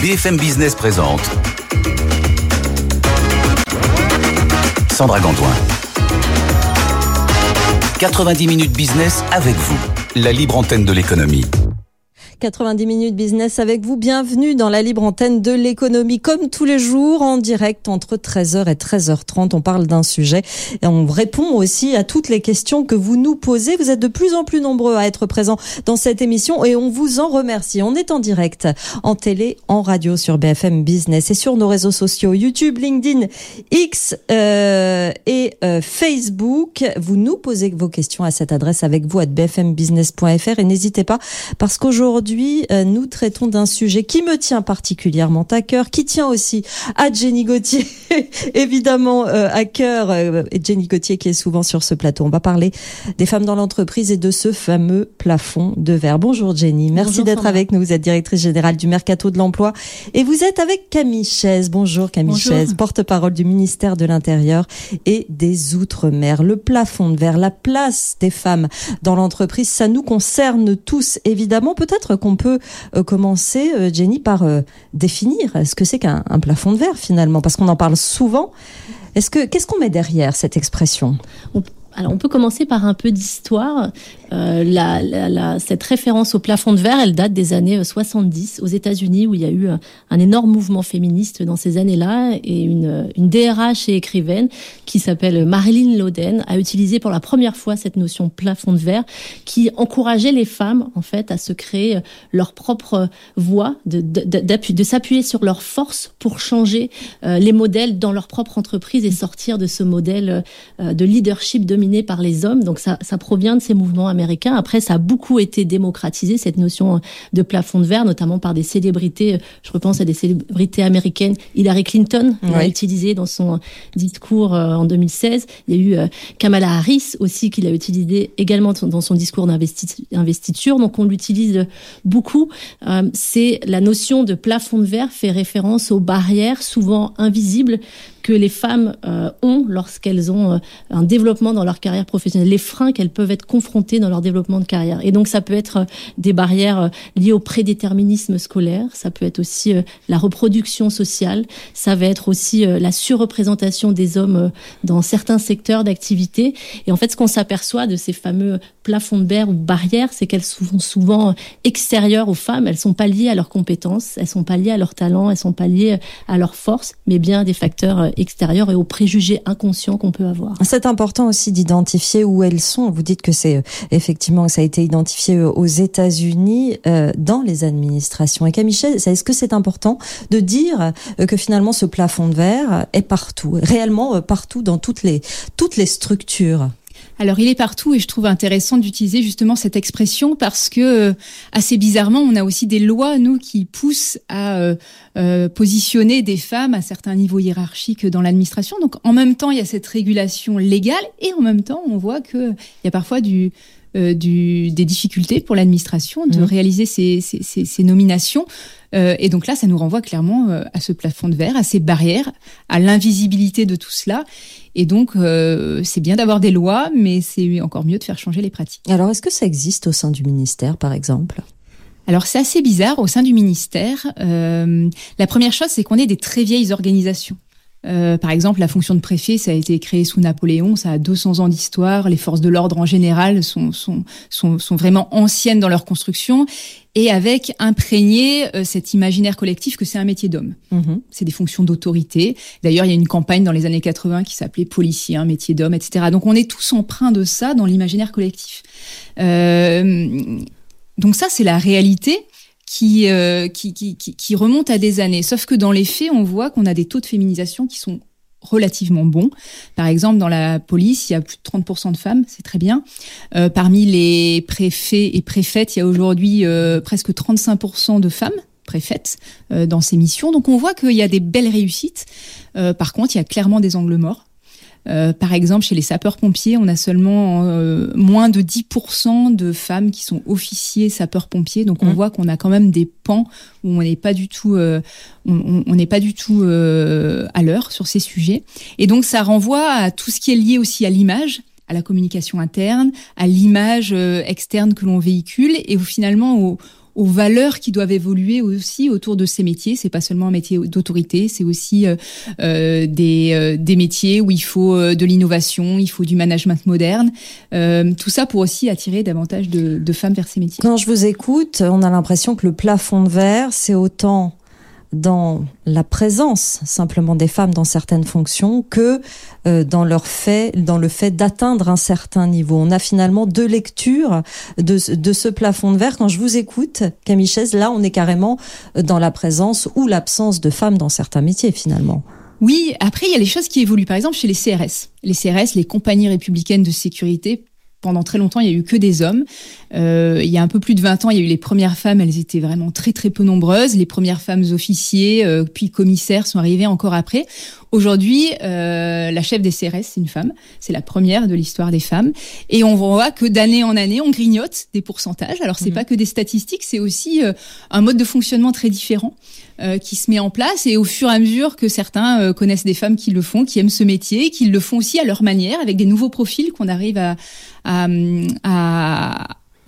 BFM Business présente Sandra Gantoin. 90 minutes business avec vous, la libre antenne de l'économie. 90 minutes business avec vous. Bienvenue dans la libre antenne de l'économie. Comme tous les jours, en direct entre 13h et 13h30, on parle d'un sujet et on répond aussi à toutes les questions que vous nous posez. Vous êtes de plus en plus nombreux à être présents dans cette émission et on vous en remercie. On est en direct, en télé, en radio sur BFM Business et sur nos réseaux sociaux YouTube, LinkedIn, X euh, et euh, Facebook. Vous nous posez vos questions à cette adresse avec vous à bfmbusiness.fr et n'hésitez pas parce qu'aujourd'hui, Aujourd'hui, euh, nous traitons d'un sujet qui me tient particulièrement à cœur, qui tient aussi à Jenny Gauthier, évidemment euh, à cœur, euh, et Jenny Gauthier qui est souvent sur ce plateau. On va parler des femmes dans l'entreprise et de ce fameux plafond de verre. Bonjour Jenny, merci d'être avec nous. Vous êtes directrice générale du Mercato de l'Emploi et vous êtes avec Camille Chaise. Bonjour Camille Chaise, porte-parole du ministère de l'Intérieur et des Outre-mer. Le plafond de verre, la place des femmes dans l'entreprise, ça nous concerne tous évidemment. Peut-être qu'on peut euh, commencer, euh, Jenny, par euh, définir ce que c'est qu'un plafond de verre finalement, parce qu'on en parle souvent. Est-ce que qu'est-ce qu'on met derrière cette expression? Alors, on peut commencer par un peu d'histoire. Euh, la, la, cette référence au plafond de verre, elle date des années 70 aux États-Unis, où il y a eu un, énorme mouvement féministe dans ces années-là, et une, une DRH et écrivaine qui s'appelle Marilyn Loden a utilisé pour la première fois cette notion plafond de verre, qui encourageait les femmes en fait à se créer leur propre voie, de, de, de s'appuyer sur leur force pour changer euh, les modèles dans leur propre entreprise et sortir de ce modèle euh, de leadership de dominé par les hommes. Donc ça, ça provient de ces mouvements américains. Après, ça a beaucoup été démocratisé, cette notion de plafond de verre, notamment par des célébrités. Je repense à des célébrités américaines. Hillary Clinton l'a utilisé dans son discours euh, en 2016. Il y a eu euh, Kamala Harris aussi qui l'a utilisé également dans son discours d'investiture. Donc on l'utilise beaucoup. Euh, c'est la notion de plafond de verre fait référence aux barrières souvent invisibles que les femmes euh, ont lorsqu'elles ont euh, un développement dans leur carrière professionnelle, les freins qu'elles peuvent être confrontées dans leur développement de carrière. Et donc ça peut être euh, des barrières liées au prédéterminisme scolaire, ça peut être aussi la reproduction sociale, ça va être aussi la surreprésentation des hommes dans certains secteurs d'activité. Et en fait, ce qu'on s'aperçoit de ces fameux plafonds de verre ou barrières, c'est qu'elles sont souvent extérieures aux femmes, elles sont pas liées à leurs compétences, elles sont pas liées à leurs talents, elles sont pas liées à leurs forces, mais bien des facteurs et aux préjugés inconscients qu'on peut avoir. C'est important aussi d'identifier où elles sont. Vous dites que c'est euh, effectivement ça a été identifié euh, aux États-Unis euh, dans les administrations. Et Camille, est-ce que c'est important de dire que finalement ce plafond de verre est partout, réellement partout dans toutes les toutes les structures? Alors il est partout et je trouve intéressant d'utiliser justement cette expression parce que euh, assez bizarrement on a aussi des lois nous qui poussent à euh, euh, positionner des femmes à certains niveaux hiérarchiques dans l'administration. Donc en même temps il y a cette régulation légale et en même temps on voit que il y a parfois du euh, du, des difficultés pour l'administration de mmh. réaliser ces, ces, ces, ces nominations. Euh, et donc là, ça nous renvoie clairement euh, à ce plafond de verre, à ces barrières, à l'invisibilité de tout cela. Et donc, euh, c'est bien d'avoir des lois, mais c'est encore mieux de faire changer les pratiques. Alors, est-ce que ça existe au sein du ministère, par exemple? Alors c'est assez bizarre au sein du ministère. Euh, la première chose, c'est qu'on est des très vieilles organisations. Euh, par exemple, la fonction de préfet, ça a été créé sous Napoléon, ça a 200 ans d'histoire. Les forces de l'ordre en général sont, sont, sont, sont, vraiment anciennes dans leur construction et avec imprégné euh, cet imaginaire collectif que c'est un métier d'homme. Mhm. C'est des fonctions d'autorité. D'ailleurs, il y a une campagne dans les années 80 qui s'appelait policier, un métier d'homme, etc. Donc on est tous empreints de ça dans l'imaginaire collectif. Euh, donc ça, c'est la réalité. Euh, qui, qui, qui, qui, remonte à des années. Sauf que dans les faits, on voit qu'on a des taux de féminisation qui sont relativement bons. Par exemple, dans la police, il y a plus de 30% de femmes, c'est très bien. Euh, parmi les préfets et préfètes, il y a aujourd'hui euh, presque 35% de femmes préfètes euh, dans ces missions. Donc on voit qu'il y a des belles réussites. Euh, par contre, il y a clairement des angles morts. Euh, par exemple, chez les sapeurs-pompiers, on a seulement euh, moins de 10% de femmes qui sont officiers sapeurs-pompiers. Donc, on mmh. voit qu'on a quand même des pans où on n'est pas du tout, euh, on n'est pas du tout à l'heure sur ces sujets. Et donc, ça renvoie à tout ce qui est lié aussi à l'image à la communication interne, à l'image externe que l'on véhicule et finalement au, aux valeurs qui doivent évoluer aussi autour de ces métiers. C'est pas seulement un métier d'autorité, c'est aussi euh, des, des métiers où il faut de l'innovation, il faut du management moderne. tout ça pour aussi attirer davantage de femmes vers ces métiers. Quand je vous écoute, on a l'impression que le plafond de verre, c'est autant dans la présence simplement des femmes dans certaines fonctions que euh, dans leur fait, dans le fait d'atteindre un certain niveau. On a finalement deux lectures de, ce plafond de verre. Quand je vous écoute, Camille Chaise, là, on est carrément dans la présence ou l'absence de femmes dans certains métiers finalement. Oui, après, il y a les choses qui évoluent. Par exemple, chez les CRS. Les CRS, les compagnies républicaines de sécurité, pendant très longtemps, il y a eu que des hommes. Euh, il y a un peu plus de 20 ans, il y a eu les premières femmes, elles étaient vraiment très très peu nombreuses. Les premières femmes officiers, euh, puis commissaires sont arrivées encore après. Aujourd'hui, euh, la chef des CRS, c'est une femme. C'est la première de l'histoire des femmes. Et on voit que d'année en année, on grignote des pourcentages. Alors, c'est mmh. pas que des statistiques, c'est aussi euh, un mode de fonctionnement très différent euh, qui se met en place. Et au fur et à mesure que certains euh, connaissent des femmes qui le font, qui aiment ce métier, qui le font aussi à leur manière, avec des nouveaux profils qu'on arrive à, à,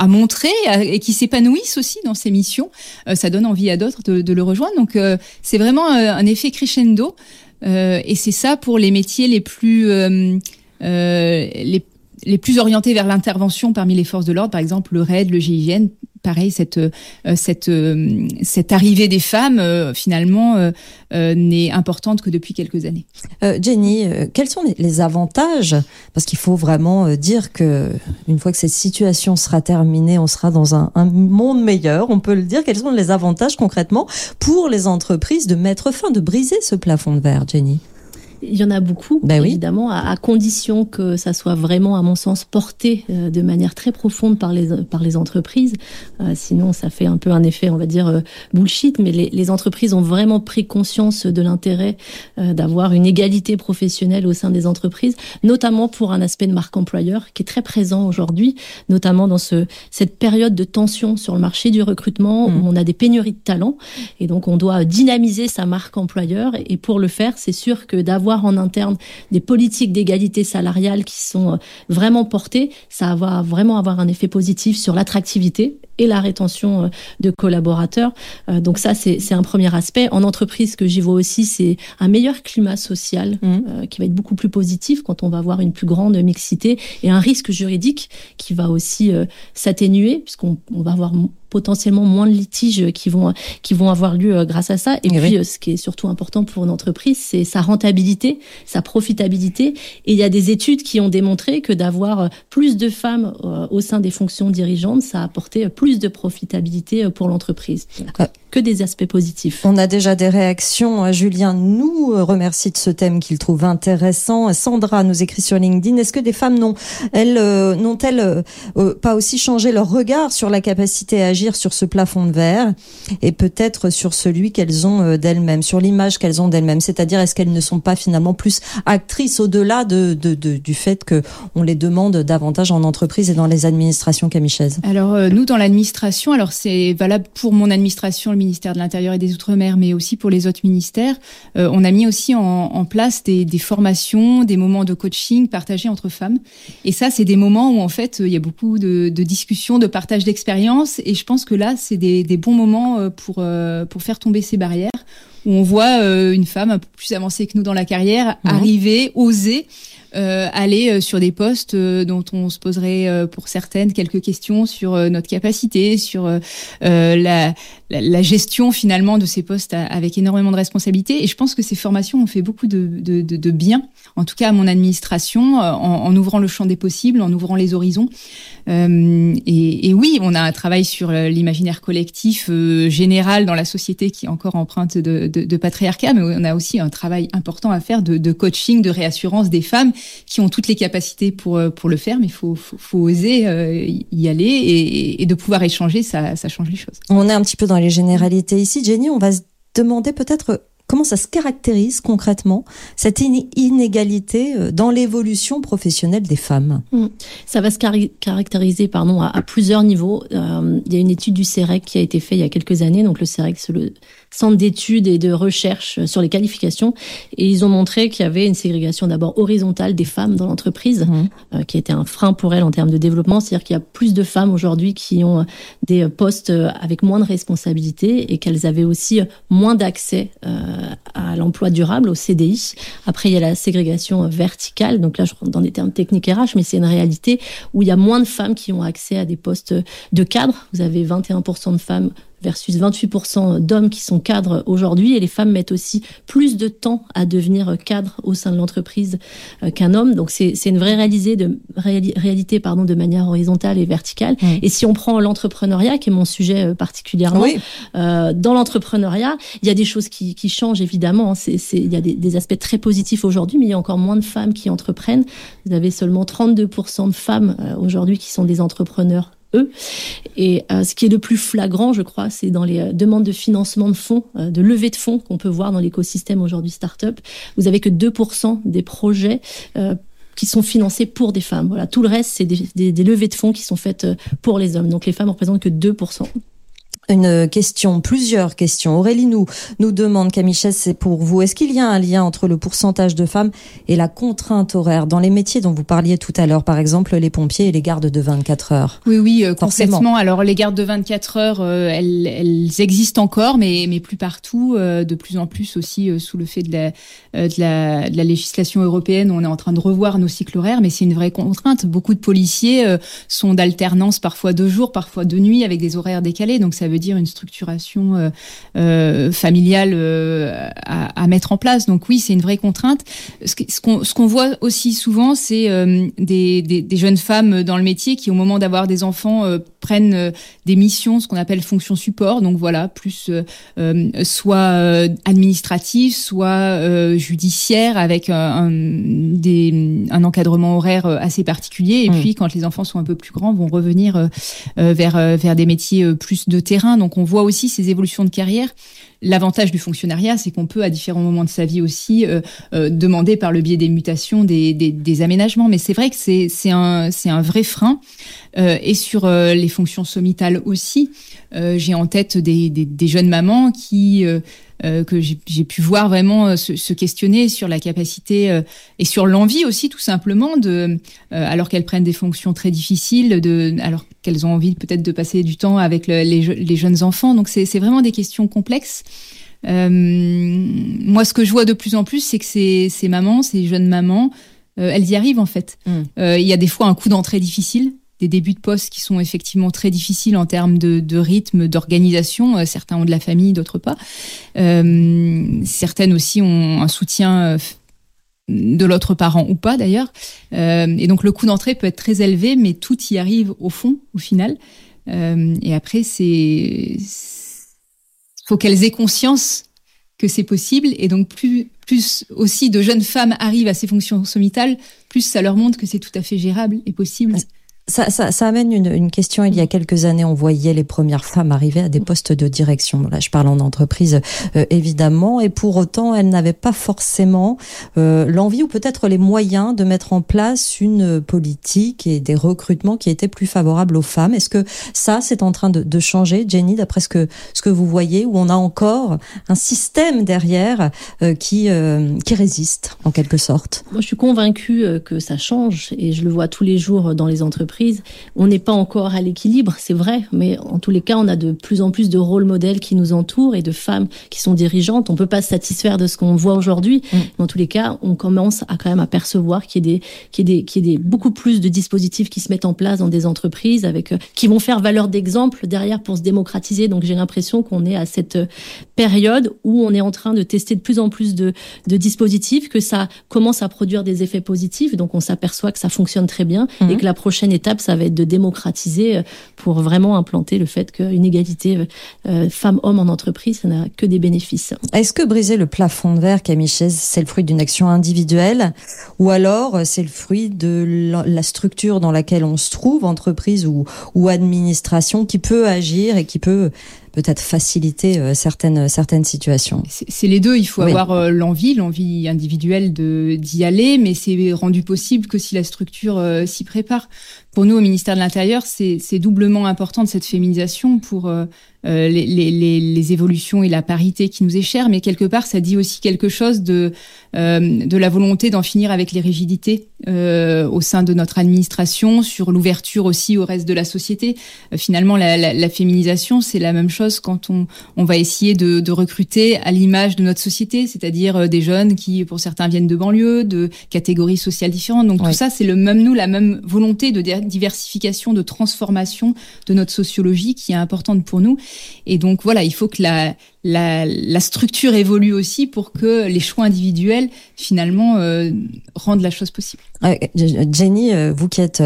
montrer et qui s'épanouissent aussi dans ces missions, euh, ça donne envie à d'autres de, de, le rejoindre. Donc c'est vraiment un effet crescendo et c'est ça pour les métiers les plus les, les plus orientés vers l'intervention parmi les forces de l'ordre, par exemple le RAID, le GIGN, pareil, cette euh, cette euh, cette arrivée des femmes euh, finalement n'est importante que depuis quelques années. Jenny, quels sont les, avantages? Parce qu'il faut vraiment dire que une fois que cette situation sera terminée, on sera dans un, un, monde meilleur. On peut le dire. Quels sont les avantages concrètement pour les entreprises de mettre fin, de briser ce plafond de verre, Jenny? Il y en a beaucoup, ben évidemment, à, condition que ça soit vraiment, à mon sens, porté euh, de manière très profonde par les, par les entreprises. Euh, sinon, ça fait un peu un effet, on va dire, euh, bullshit. Mais les, les, entreprises ont vraiment pris conscience de l'intérêt d'avoir une égalité professionnelle au sein des entreprises, notamment pour un aspect de marque employeur qui est très présent aujourd'hui, notamment dans ce, cette période de tension sur le marché du recrutement où mmh. on a des pénuries de talents. Et donc, on doit dynamiser sa marque employeur. Et pour le faire, c'est sûr que d'avoir en interne des politiques d'égalité salariale qui sont euh, vraiment portées, ça va vraiment avoir un effet positif sur l'attractivité et la rétention euh, de collaborateurs. Euh, donc ça, c'est un premier aspect. En entreprise, ce que j'y vois aussi, c'est un meilleur climat social mmh. qui va être beaucoup plus positif quand on va avoir une plus grande mixité et un risque juridique qui va aussi s'atténuer puisqu'on va avoir potentiellement moins de litiges qui vont qui vont avoir lieu euh, grâce à ça. Et, puis, euh, ce qui est surtout important pour une entreprise, c'est sa rentabilité, sa profitabilité. Et il y a des études qui ont démontré que d'avoir euh, plus de femmes au sein des fonctions dirigeantes, ça a apporté plus de profitabilité pour l'entreprise. Que des aspects positifs. On a déjà des réactions. Julien nous remercie de ce thème qu'il trouve intéressant. Sandra nous écrit sur LinkedIn. Est-ce que des femmes n'ont elles n'ont-elles pas aussi changé leur regard sur la capacité à agir sur ce plafond de verre et peut-être sur celui qu'elles ont euh, d'elles-mêmes, sur l'image qu'elles ont d'elles-mêmes? C'est-à-dire, est-ce qu'elles ne sont pas finalement plus actrices au-delà de, de, du fait que on les demande davantage en entreprise et dans les administrations camichaises? Alors, euh, nous, dans l'administration, alors c'est valable pour mon administration, le ministère de l'Intérieur et des Outre-mer, mais aussi pour les autres ministères, euh, on a mis aussi en, en place des, des, formations, des moments de coaching partagés entre femmes. Et ça, c'est des moments où, en fait, il y a beaucoup de, de discussions, de partage d'expériences. Et je pense que là, c'est des, bons moments euh, pour, euh, pour faire tomber ces barrières, où on voit une femme un peu plus avancée que nous dans la carrière mhm. arriver, oser. Aller sur des postes dont on se poserait pour certaines quelques questions sur notre capacité, sur la, la, gestion finalement de ces postes avec énormément de responsabilités. Et je pense que ces formations ont fait beaucoup de, de, de, bien, en tout cas à mon administration, en, en, ouvrant le champ des possibles, en ouvrant les horizons. Euh, et, et, oui, on a un travail sur euh, l'imaginaire collectif euh, général dans la société qui est encore empreinte de, de, de, patriarcat, mais on a aussi un travail important à faire de, de, coaching, de réassurance des femmes qui ont toutes les capacités pour pour le faire, mais il faut, oser y aller et, et, de pouvoir échanger, ça, ça change les choses. On est un petit peu dans les généralités ici, Jenny. On va se demander peut-être comment ça se caractérise concrètement, cette inégalité euh, dans l'évolution professionnelle des femmes? Mmh. Ça va se caractériser pardon, à, plusieurs niveaux. Euh, il y a une étude du CEREC qui a été faite il y a quelques années. Donc le CEREC, c'est le centre d'études et de recherche sur les qualifications. Et ils ont montré qu'il y avait une ségrégation d'abord horizontale des femmes dans l'entreprise, mmh. euh, qui était un frein pour elles en termes de développement. C'est-à-dire qu'il y a plus de femmes aujourd'hui qui ont des postes avec moins de responsabilités et qu'elles avaient aussi moins d'accès à l'emploi durable, au CDI. Après, il y a la ségrégation verticale. Donc là, je rentre dans des termes techniques RH, mais c'est une réalité où il y a moins de femmes qui ont accès à des postes de cadre. Vous avez 21% de femmes versus 28% d'hommes qui sont cadres aujourd'hui. Et les femmes mettent aussi plus de temps à devenir cadre au sein de l'entreprise euh, qu'un homme. Donc c'est une vraie réalisée de, réalité pardon, de manière horizontale et verticale. Et si on prend l'entrepreneuriat, qui est mon sujet euh, particulièrement, euh, dans l'entrepreneuriat, il y a des choses qui, qui changent évidemment. C'est il y a des, des aspects très positifs aujourd'hui, mais il y a encore moins de femmes qui entreprennent. Vous avez seulement 32% de femmes euh, aujourd'hui qui sont des entrepreneurs Et euh, ce qui est le plus flagrant, je crois, c'est dans les euh, demandes de financement de fonds, euh, de levée de fonds qu'on peut voir dans l'écosystème aujourd'hui startup. Vous avez que 2% des projets qui sont financés pour des femmes. Voilà, tout le reste, c'est des, levées de fonds qui sont faites pour les hommes. Donc les femmes représentent que 2% une question, plusieurs questions. Aurélie nous, nous demande, Camille c'est pour vous, est-ce qu'il y a un lien entre le pourcentage de femmes et la contrainte horaire dans les métiers dont vous parliez tout à l'heure, par exemple les pompiers et les gardes de 24 heures? Oui, oui, euh, complètement. Alors les gardes de 24 heures, euh, elles, elles, existent encore, mais, mais plus partout, euh, de plus en plus aussi sous le fait de la, de, la, de la législation européenne. On est en train de revoir nos cycles horaires, mais c'est une vraie contrainte. Beaucoup de policiers sont d'alternance, parfois de jour, parfois de nuit, avec des horaires décalés, donc ça veut dire une structuration euh, euh, familiale euh, à, mettre en place. Donc oui, c'est une vraie contrainte. Ce qu'on voit aussi souvent, c'est des, des, jeunes femmes dans le métier qui, au moment d'avoir des enfants, prennent des missions, ce qu'on appelle fonction support. Donc voilà, plus soit administratif, soit judiciaire, avec un, des, un encadrement horaire assez particulier. Et mmh. puis, quand les enfants sont un peu plus grands, vont revenir vers vers des métiers plus de terrain donc on voit aussi ces évolutions de carrière. L'avantage du fonctionnariat, c'est qu'on peut à différents moments de sa vie aussi euh, euh, demander par le biais des mutations des, aménagements. Mais c'est vrai que c'est un, un vrai frein. Euh, et sur les fonctions sommitales aussi, j'ai en tête des, des, jeunes mamans qui que j'ai pu voir vraiment euh, se, questionner sur la capacité euh, et sur l'envie aussi tout simplement de, alors qu'elles prennent des fonctions très difficiles, de, alors qu'elles ont envie peut-être de passer du temps avec les, les, jeunes enfants. Donc c'est vraiment des questions complexes. moi, ce que je vois de plus en plus, c'est que ces, ces mamans, ces jeunes mamans, elles y arrivent en fait. Mmh. Il y a des fois un coup d'entrée difficile des débuts de poste qui sont effectivement très difficiles en termes de, rythme, d'organisation. Euh, certains ont de la famille, d'autres pas. Euh, certaines aussi ont un soutien euh, de l'autre parent ou pas d'ailleurs. et donc le coût d'entrée peut être très élevé, mais tout y arrive au fond, au final. et après, c'est faut qu'elles aient conscience que c'est possible. Et donc plus aussi de jeunes femmes arrivent à ces fonctions sommitales, plus ça leur montre que c'est tout à fait gérable et possible. Ça, ça, ça, amène une, une, question. Il y a quelques années, on voyait les premières femmes arriver à des postes de direction. Là, je parle en entreprise, euh, évidemment. Et pour autant, elles n'avaient pas forcément euh, l'envie ou peut-être les moyens de mettre en place une politique et des recrutements qui étaient plus favorables aux femmes. Est-ce que ça, c'est en train de, de changer, Jenny, d'après ce que, ce que vous voyez, où on a encore un système derrière euh, qui, euh, qui résiste, en quelque sorte? Moi, je suis convaincue que ça change et je le vois tous les jours dans les entreprises on n'est pas encore à l'équilibre, c'est vrai, mais en tous les cas, on a de plus en plus de rôles modèles qui nous entourent et de femmes qui sont dirigeantes. On peut pas se satisfaire de ce qu'on voit aujourd'hui, mm. mais en tous les cas, on commence à quand même à percevoir qu'il y a des, qu'il y a des, qu'il y a des beaucoup plus de dispositifs qui se mettent en place dans des entreprises avec, euh, qui vont faire valeur d'exemple derrière pour se démocratiser. Donc j'ai l'impression qu'on est à cette euh, période où on est en train de tester de plus en plus de, de dispositifs, que ça commence à produire des effets positifs. Donc on s'aperçoit que ça fonctionne très bien mm. et que la prochaine étape ça va être de démocratiser euh, pour vraiment implanter le fait qu'une égalité euh, euh, femmes-hommes en entreprise, ça n'a que des bénéfices. Est-ce que briser le plafond de verre, Camille c'est le fruit d'une action individuelle? Ou alors c'est le fruit de la structure dans laquelle on se trouve, entreprise ou, ou administration, qui peut agir et qui peut peut-être faciliter certaines certaines situations? C'est les deux. Il faut avoir l'envie, l'envie individuelle de d'y aller, mais c'est rendu possible que si la structure s'y prépare. Pour nous, au ministère de l'Intérieur, c'est doublement important de cette féminisation pour euh, les, les, les, évolutions et la parité qui nous est chère, mais quelque part, ça dit aussi quelque chose de, euh, de la volonté d'en finir avec les rigidités euh, au sein de notre administration, sur l'ouverture aussi au reste de la société. Euh, finalement, la, la, la féminisation, c'est la même chose quand on, on va essayer de, de recruter à l'image de notre société, c'est-à-dire euh, des jeunes qui, pour certains, viennent de banlieues, de catégories sociales différentes. Donc tout ça, c'est le même nous, la même volonté de diversification, de transformation de notre sociologie qui est importante pour nous. Et donc voilà, il faut que la, la, la structure évolue aussi pour que les choix individuels finalement euh, rendent la chose possible. Jenny, euh, vous qui êtes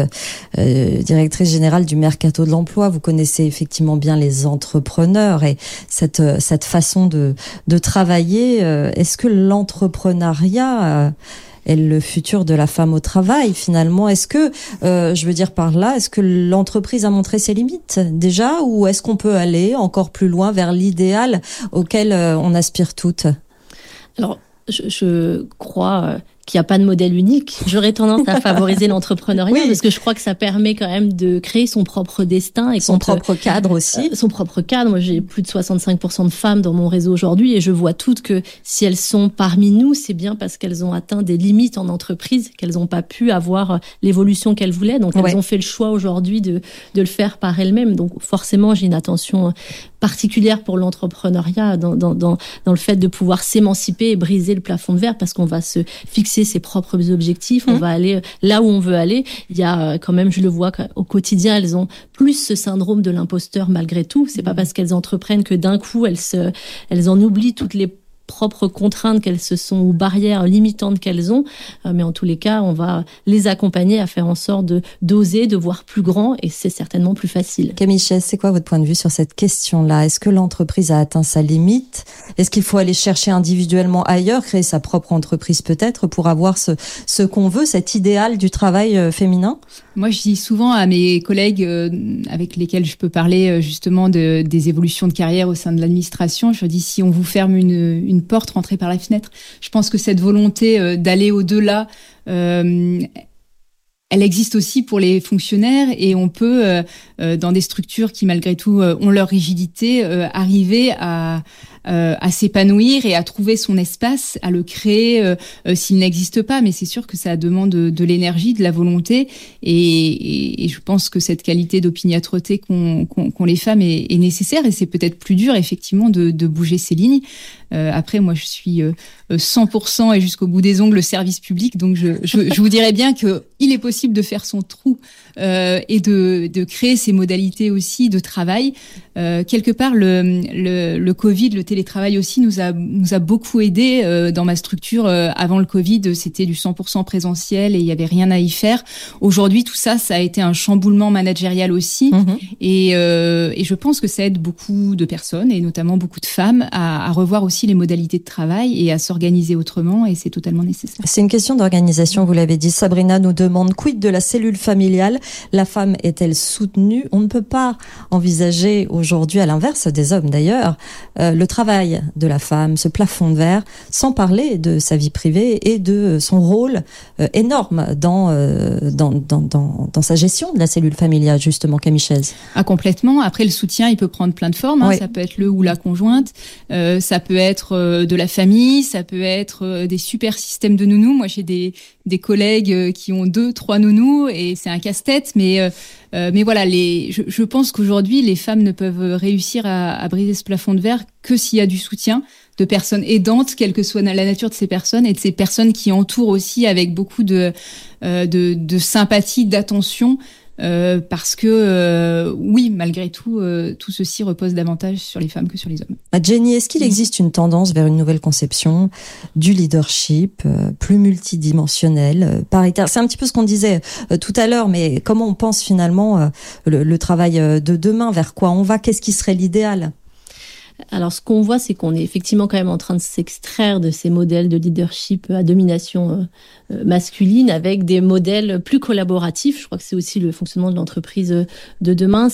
euh, directrice générale du Mercato de l'emploi, vous connaissez effectivement bien les entrepreneurs et cette, cette façon de, de travailler. Est-ce que l'entrepreneuriat est le futur de la femme au travail finalement? Est-ce que, je veux dire par là, est-ce que l'entreprise a montré ses limites déjà ou est-ce qu'on peut aller encore plus loin vers l'idéal auquel euh, on aspire toutes. Alors, je, je crois euh, qu'il n'y a pas de modèle unique. J'aurais tendance à favoriser l'entrepreneuriat parce que je crois que ça permet quand même de créer son propre destin et son propre cadre aussi. Euh, son propre cadre. Moi, j'ai plus de 65% de femmes dans mon réseau aujourd'hui et je vois toutes que si elles sont parmi nous, c'est bien parce qu'elles ont atteint des limites en entreprise, qu'elles n'ont pas pu avoir euh, l'évolution qu'elles voulaient. Donc, elles ont fait le choix aujourd'hui de, de le faire par elles-mêmes. Donc, forcément, j'ai une attention particulière pour l'entrepreneuriat dans, dans, dans, dans le fait de pouvoir s'émanciper et briser le plafond de verre parce qu'on va se fixer ses propres objectifs, on mmh. va aller là où on veut aller. Il y a euh, quand même, je le vois au quotidien, elles ont plus ce syndrome de l'imposteur malgré tout. C'est pas mmh. parce qu'elles entreprennent que d'un coup elles se, elles en oublient toutes les propres contraintes qu'elles se sont ou barrières limitantes qu'elles ont. Euh, mais en tous les cas, on va les accompagner à faire en sorte de d'oser, de voir plus grand et c'est certainement plus facile. Camille Chess, c'est quoi votre point de vue sur cette question-là? Est-ce que l'entreprise a atteint sa limite? Est-ce qu'il faut aller chercher individuellement ailleurs, créer sa propre entreprise peut-être pour avoir ce, ce qu'on veut, cet idéal du travail euh, féminin? Moi, je dis souvent à mes collègues euh, avec lesquels je peux parler justement de, des évolutions de carrière au sein de l'administration, je dis si on vous ferme une, une une porte rentrée par la fenêtre. Je pense que cette volonté euh, d'aller au-delà, euh, elle existe aussi pour les fonctionnaires et on peut, euh, dans des structures qui malgré tout ont leur rigidité, arriver à, euh, à s'épanouir et à trouver son espace, à le créer euh, euh, s'il n'existe pas. Mais c'est sûr que ça demande de, l'énergie, de la volonté. Et, je pense que cette qualité d'opiniâtreté qu'ont qu les femmes est, est nécessaire. Et c'est peut-être plus dur, effectivement, de, de bouger ces lignes. après, moi, je suis 100% et jusqu'au bout des ongles le service public. Donc, je, je, je vous dirais bien que il est possible de faire son trou euh, et de, de créer ces modalités aussi de travail. Euh, quelque part, le, le, le Covid, le télétravail, aussi nous a nous a beaucoup aidé euh, dans ma structure. Euh, avant le Covid, c'était du 100% présentiel et il y avait rien à y faire. Aujourd'hui, tout ça, ça a été un chamboulement managérial aussi, mhm. et, euh, et je pense que ça aide beaucoup de personnes et notamment beaucoup de femmes à, à revoir aussi les modalités de travail et à s'organiser autrement. Et c'est totalement nécessaire. C'est une question d'organisation, vous l'avez dit. Sabrina nous demande quid de la cellule familiale? La femme est-elle soutenue? On ne peut pas envisager aujourd'hui, à l'inverse des hommes d'ailleurs, le travail de la femme, ce plafond de verre, sans parler de sa vie privée et de son rôle euh, énorme dans, euh, dans, dans, dans, dans, sa gestion de la cellule familiale, justement, Chaise. Ah, complètement. Après, le soutien, il peut prendre plein de formes. Hein. Ça peut être le ou la conjointe, euh, ça peut être euh, de la famille, ça peut être euh, des super systèmes de nounous. Moi, j'ai des, des collègues qui ont deux, trois nounous et c'est un casse-tête, mais euh, mais voilà, les, je, je pense qu'aujourd'hui, les femmes ne peuvent réussir à, à, briser ce plafond de verre que s'il y a du soutien de personnes aidantes, quelle que soit la nature de ces personnes, et de ces personnes qui entourent aussi avec beaucoup de, euh, de, de sympathie, d'attention, euh, parce que euh, oui, malgré tout, euh, tout ceci repose davantage sur les femmes que sur les hommes. Ah, Jenny, est-ce qu'il existe une tendance vers une nouvelle conception du leadership plus multidimensionnel, paritaire C'est un petit peu ce qu'on disait tout à l'heure, mais comment on pense finalement le, le travail de demain? Vers quoi on va? Qu'est-ce qui serait l'idéal? Alors, ce qu'on voit, c'est qu'on est effectivement quand même en train de s'extraire de ces modèles de leadership à domination euh, euh, masculine avec des modèles plus collaboratifs. Je crois que c'est aussi le fonctionnement de l'entreprise euh, de demain.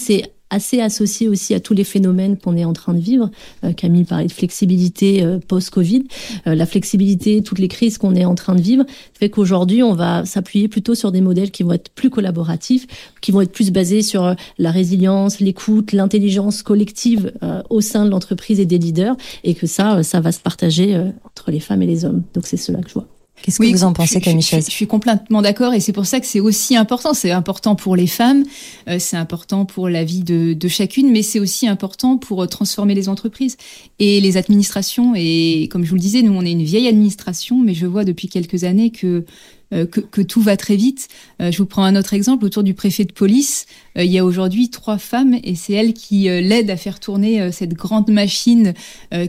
Assez associé aussi à tous les phénomènes qu'on est en train de vivre. Camille parlait de flexibilité post-Covid. la flexibilité, toutes les crises qu'on est en train de vivre, fait qu'aujourd'hui, on va s'appuyer plutôt sur des modèles qui vont être plus collaboratifs, qui vont être plus basés sur la résilience, l'écoute, l'intelligence collective au sein de l'entreprise et des leaders, et que ça, ça va se partager entre les femmes et les hommes. Donc c'est cela que je vois. Qu'est-ce que vous en pensez, Camille je, je, suis complètement d'accord et c'est pour ça que c'est aussi important. C'est important pour les femmes, euh, c'est important pour la vie de, de chacune, mais c'est aussi important pour euh, transformer les entreprises et les administrations. Et comme je vous le disais, nous, on est une vieille administration, mais je vois depuis quelques années que euh, que, que, tout va très vite. Euh, je vous prends un autre exemple autour du préfet de police. Euh, il y a aujourd'hui trois femmes et c'est elles qui l'aident à faire tourner cette grande machine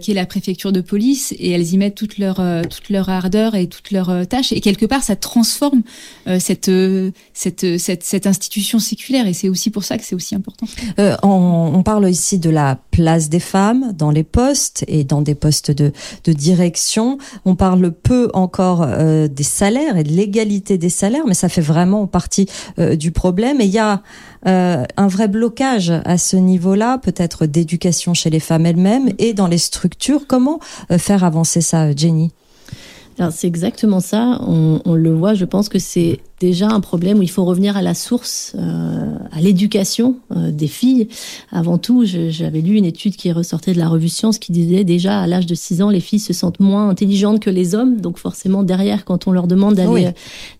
qui est la préfecture de police et elles y mettent toute leur toute leur ardeur et toutes leurs tâches et quelque part ça transforme cette, cette, cette cette institution séculaire et c'est aussi pour ça que c'est aussi important. Euh, on, parle ici de la place des femmes dans les postes et dans des postes de, de direction. On parle peu encore euh, des salaires et de l'égalité des salaires, mais ça fait vraiment partie euh, du problème. Et il y a euh, un vrai blocage à ce niveau-là, peut-être d'éducation chez les femmes elles-mêmes et dans les structures. Comment euh, faire avancer ça, Jenny? C'est exactement ça. On, on, le voit. Je pense que c'est déjà un problème où il faut revenir à la source, euh, à l'éducation euh, des filles. Avant tout, j'avais lu une étude qui ressortait de la revue Science qui disait déjà à l'âge de 6 ans, les filles se sentent moins intelligentes que les hommes. Donc forcément, derrière, quand on leur demande d'aller oui. euh,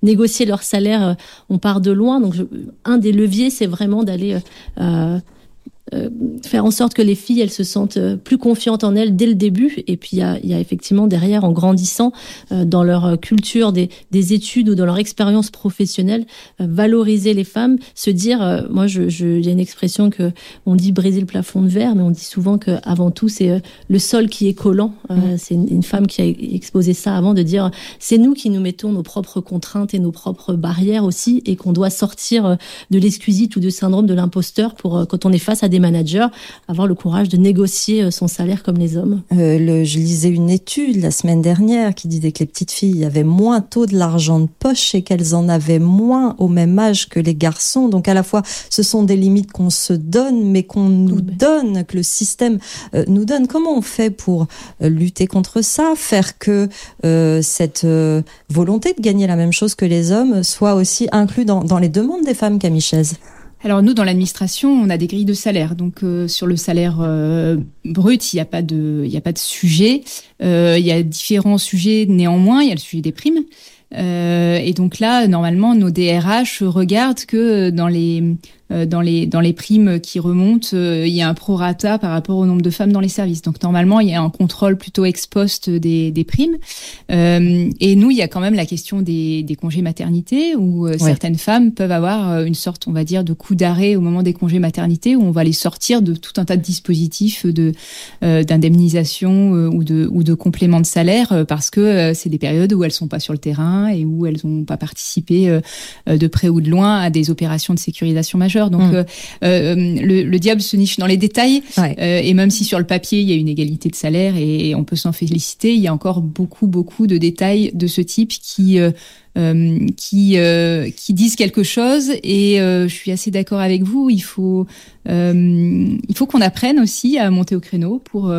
négocier leur salaire, euh, on part de loin. Donc je, un des leviers, c'est vraiment d'aller euh, euh, faire en sorte que les filles elles se sentent euh, plus confiantes en elles dès le début et puis il y a, y a, effectivement derrière en grandissant euh, dans leur culture des, des, études ou dans leur expérience professionnelle euh, valoriser les femmes se dire euh, moi je, je il y a une expression que on dit briser le plafond de verre mais on dit souvent que avant tout c'est le sol qui est collant mmh. c'est une, une, femme qui a exposé ça avant de dire c'est nous qui nous mettons nos propres contraintes et nos propres barrières aussi et qu'on doit sortir de l'exquisite ou du syndrome de l'imposteur pour quand on est face à des managers, avoir le courage de négocier euh, son salaire comme les hommes. Euh, le, je lisais une étude la semaine dernière qui disait que les petites filles avaient moins tôt de l'argent de poche et qu'elles en avaient moins au même âge que les garçons. Donc à la fois, ce sont des limites qu'on se donne, mais qu'on nous donne, que le système euh, nous donne. Comment on fait pour lutter contre ça, faire que euh, cette volonté de gagner la même chose que les hommes soit aussi inclus dans, dans les demandes des femmes, Camille Chaise? Alors nous, dans l'administration, on a des grilles de salaire. Donc euh, sur le salaire euh, brut, il n'y a pas de, il a pas de sujet. Euh, il y a différents sujets néanmoins. Il y a le sujet des primes. Et donc là, normalement, nos DRH regardent que dans les dans les dans les primes qui remontent, euh, il y a un prorata par rapport au nombre de femmes dans les services. Donc normalement, il y a un contrôle plutôt ex post des, des primes. Euh, et nous, il y a quand même la question des, des congés maternité où euh, ouais. certaines femmes peuvent avoir euh, une sorte, on va dire, de coup d'arrêt au moment des congés maternité où on va les sortir de tout un tas de dispositifs de d'indemnisation ou de ou de complément de salaire parce que c'est des périodes où elles sont pas sur le terrain et où elles n'ont pas participé de près ou de loin à des opérations de sécurisation majeure majeur. Donc mmh. euh, euh, le, le, diable se niche dans les détails. Ouais. Euh, et même si sur le papier il y a une égalité de salaire et, et on peut s'en féliciter, il y a encore beaucoup beaucoup de détails de ce type qui euh, qui euh, qui disent quelque chose et euh, je suis assez d'accord avec vous il faut il faut qu'on apprenne aussi à monter au créneau pour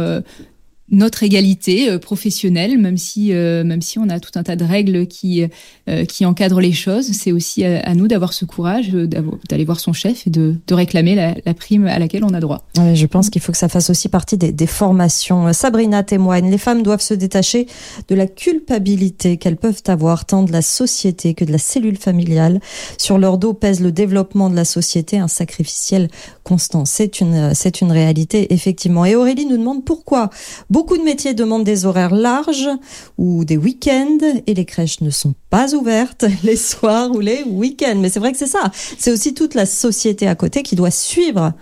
notre égalité euh, professionnelle, même si euh, même si on a tout un tas de règles qui euh, qui encadrent les choses, c'est aussi à, nous d'avoir ce courage d'aller voir son chef et de, de réclamer la, prime à laquelle on a droit. Je pense qu'il faut que ça fasse aussi partie des, des formations. Sabrina témoigne, les femmes doivent se détacher de la culpabilité qu'elles peuvent avoir tant de la société que de la cellule familiale. Sur leur dos pèse le développement de la société, un sacrificiel constant. C'est une c'est une réalité effectivement. Et Aurélie nous demande pourquoi Beaucoup de métiers demandent des horaires larges ou des week-ends et les crèches ne sont pas ouvertes les soirs ou les week-ends. Mais c'est vrai que c'est ça. C'est aussi toute la société à côté qui doit suivre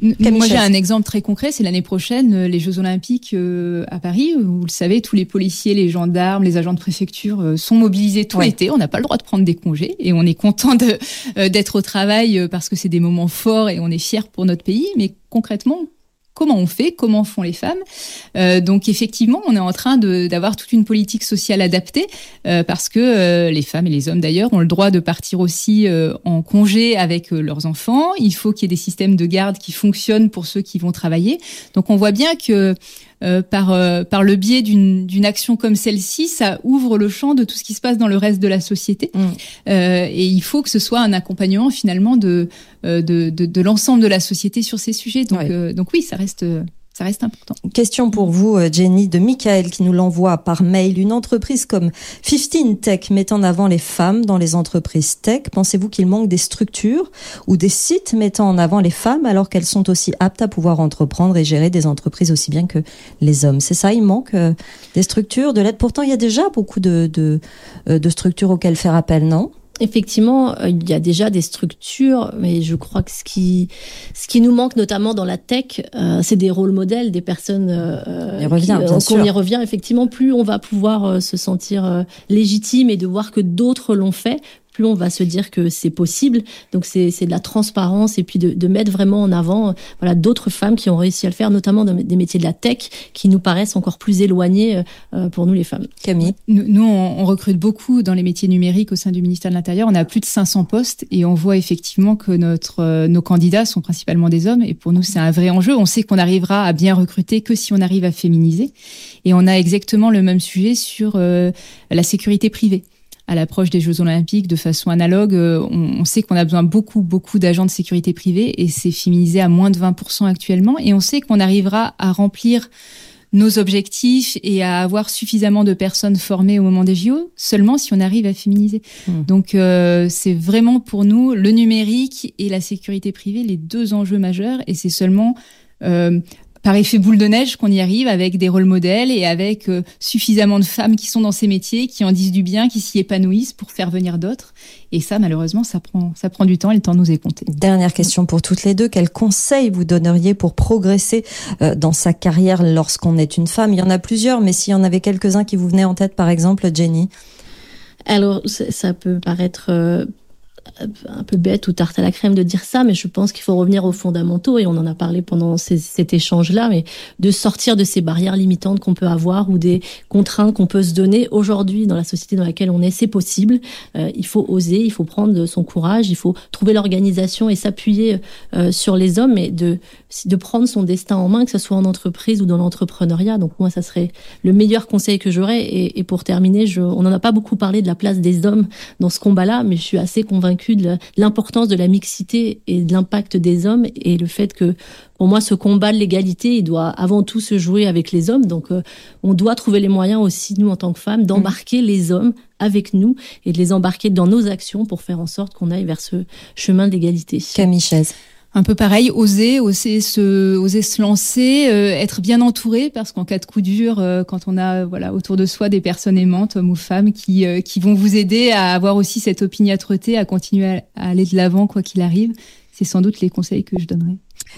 Camille Moi, j'ai un exemple très concret. C'est l'année prochaine, euh, les Jeux Olympiques euh, à Paris. Vous le savez, tous les policiers, les gendarmes, les agents de préfecture euh, sont mobilisés tout ouais. l'été. On n'a pas le droit de prendre des congés et on est content d'être au travail parce que c'est des moments forts et on est fier pour notre pays. Mais concrètement, comment on fait, comment font les femmes. Euh, donc effectivement, on est en train d'avoir toute une politique sociale adaptée euh, parce que euh, les femmes et les hommes d'ailleurs ont le droit de partir aussi en congé avec leurs enfants. Il faut qu'il y ait des systèmes de garde qui fonctionnent pour ceux qui vont travailler. Donc on voit bien que euh, par, euh, par le biais d'une action comme celle-ci, ça ouvre le champ de tout ce qui se passe dans le reste de la société. Mm. Euh, et il faut que ce soit un accompagnement finalement de, de, de, de l'ensemble de la société sur ces sujets. Donc, donc oui, ça reste ça reste important. Question pour vous, euh, Jenny, de Michael qui nous l'envoie par mail. Une entreprise comme 15 Tech met en avant les femmes dans les entreprises tech. Pensez-vous qu'il manque des structures ou des sites mettant en avant les femmes alors qu'elles sont aussi aptes à pouvoir entreprendre et gérer des entreprises aussi bien que les hommes? C'est ça, il manque euh, des structures, de l'aide? Pourtant, il y a déjà beaucoup de, de, euh, de structures auxquelles faire appel, non? Effectivement, euh, il y a déjà des structures, mais je crois que ce qui, ce qui nous manque notamment dans la tech, euh, c'est des rôles modèles, des personnes. Euh, revient, on y revient effectivement. Plus on va pouvoir se sentir légitime et de voir que d'autres l'ont fait, plus on va se dire que c'est possible. Donc c'est de la transparence et puis de, de mettre vraiment en avant voilà d'autres femmes qui ont réussi à le faire, notamment dans des métiers de la tech qui nous paraissent encore plus éloignés euh, pour nous les femmes. Camille, nous, on, recrute beaucoup dans les métiers numériques au sein du ministère de l'Intérieur. On a plus de 500 postes et on voit effectivement que notre euh, nos candidats sont principalement des hommes et pour nous c'est un vrai enjeu. On sait qu'on arrivera à bien recruter que si on arrive à féminiser et on a exactement le même sujet sur euh, la sécurité privée à l'approche des Jeux Olympiques de façon analogue. Euh, on, sait qu'on a besoin beaucoup, beaucoup d'agents de sécurité privée et c'est féminisé à moins de 20% actuellement. Et on sait qu'on arrivera à remplir nos objectifs et à avoir suffisamment de personnes formées au moment des JO seulement si on arrive à féminiser. Mmh. Donc euh, c'est vraiment pour nous le numérique et la sécurité privée les deux enjeux majeurs et c'est seulement euh, par effet boule de neige qu'on y arrive avec des rôles modèles et avec euh, suffisamment de femmes qui sont dans ces métiers, qui en disent du bien, qui s'y épanouissent pour faire venir d'autres. Et ça, malheureusement, ça prend, ça prend du temps et le temps nous est compté. Dernière question pour toutes les deux. Quels conseils vous donneriez pour progresser euh, dans sa carrière lorsqu'on est une femme? Il y en a plusieurs, mais s'il y en avait quelques-uns qui vous venaient en tête, par exemple, Jenny? Alors, ça peut paraître euh, un peu bête ou tarte à la crème de dire ça, mais je pense qu'il faut revenir aux fondamentaux et on en a parlé pendant cet échange-là, mais de sortir de ces barrières limitantes qu'on peut avoir ou des contraintes qu'on peut se donner aujourd'hui dans la société dans laquelle on est, c'est possible. Euh, il faut oser, il faut prendre son courage, il faut trouver l'organisation et s'appuyer euh, sur les hommes et de de prendre son destin en main, que ce soit en entreprise ou dans l'entrepreneuriat. Donc moi, ça serait le meilleur conseil que j'aurais. Et, et, pour terminer, je, on n'en a pas beaucoup parlé de la place des hommes dans ce combat-là, mais je suis assez convaincue de l'importance de la mixité et de l'impact des hommes et le fait que pour moi ce combat de l'égalité il doit avant tout se jouer avec les hommes donc euh, on doit trouver les moyens aussi nous en tant que femmes d'embarquer les hommes avec nous et de les embarquer dans nos actions pour faire en sorte qu'on aille vers ce chemin d'égalité. Camille Chaise un peu pareil, oser, oser se, oser se lancer, euh, être bien entouré, parce qu'en cas de coup dur, euh, quand on a voilà autour de soi des personnes aimantes, hommes ou femmes, qui euh, qui vont vous aider à avoir aussi cette opiniâtreté, à continuer à aller de l'avant quoi qu'il arrive, c'est sans doute les conseils que je donnerais.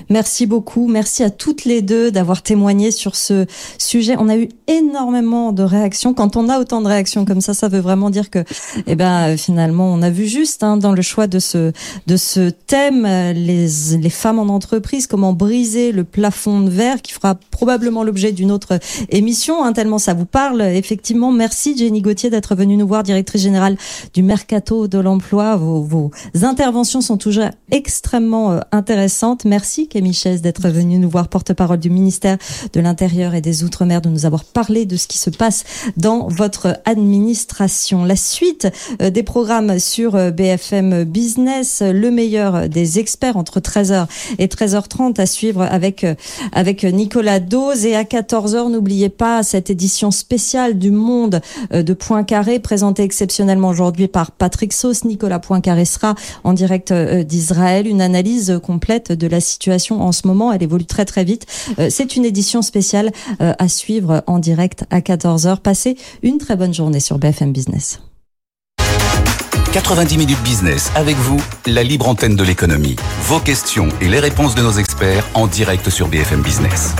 Merci beaucoup. Merci à toutes les deux d'avoir témoigné sur ce sujet. On a eu énormément de réactions. Quand on a autant de réactions comme ça, ça veut vraiment dire que, eh ben, finalement, on a vu juste hein, dans le choix de ce de ce thème les les femmes en entreprise, comment briser le plafond de verre, qui fera probablement l'objet d'une autre émission. Hein, tellement ça vous parle. Effectivement, merci Jenny Gauthier d'être venue nous voir, directrice générale du Mercato de l'emploi. Vos, vos interventions sont toujours extrêmement euh, intéressantes. Merci Camille Chaise, d'être venue nous voir, porte-parole du ministère de l'Intérieur et des Outre-mer, de nous avoir parlé de ce qui se passe dans votre administration. La suite euh, des programmes sur euh, BFM Business, le meilleur des experts entre 13h et 13h30 à suivre avec, euh, avec Nicolas Dose. Et à 14h, n'oubliez pas cette édition spéciale du Monde de Poincaré, présentée exceptionnellement aujourd'hui par Patrick Sauce. Nicolas Poincaré sera en direct d'Israël. Une analyse complète de la situation en ce moment. Elle évolue très très vite. Euh, c'est une édition spéciale euh, à suivre en direct à 14h. Passez une très bonne journée sur BFM Business. 90 minutes business avec vous, la libre antenne de l'économie. Vos questions et les réponses de nos experts en direct sur BFM Business.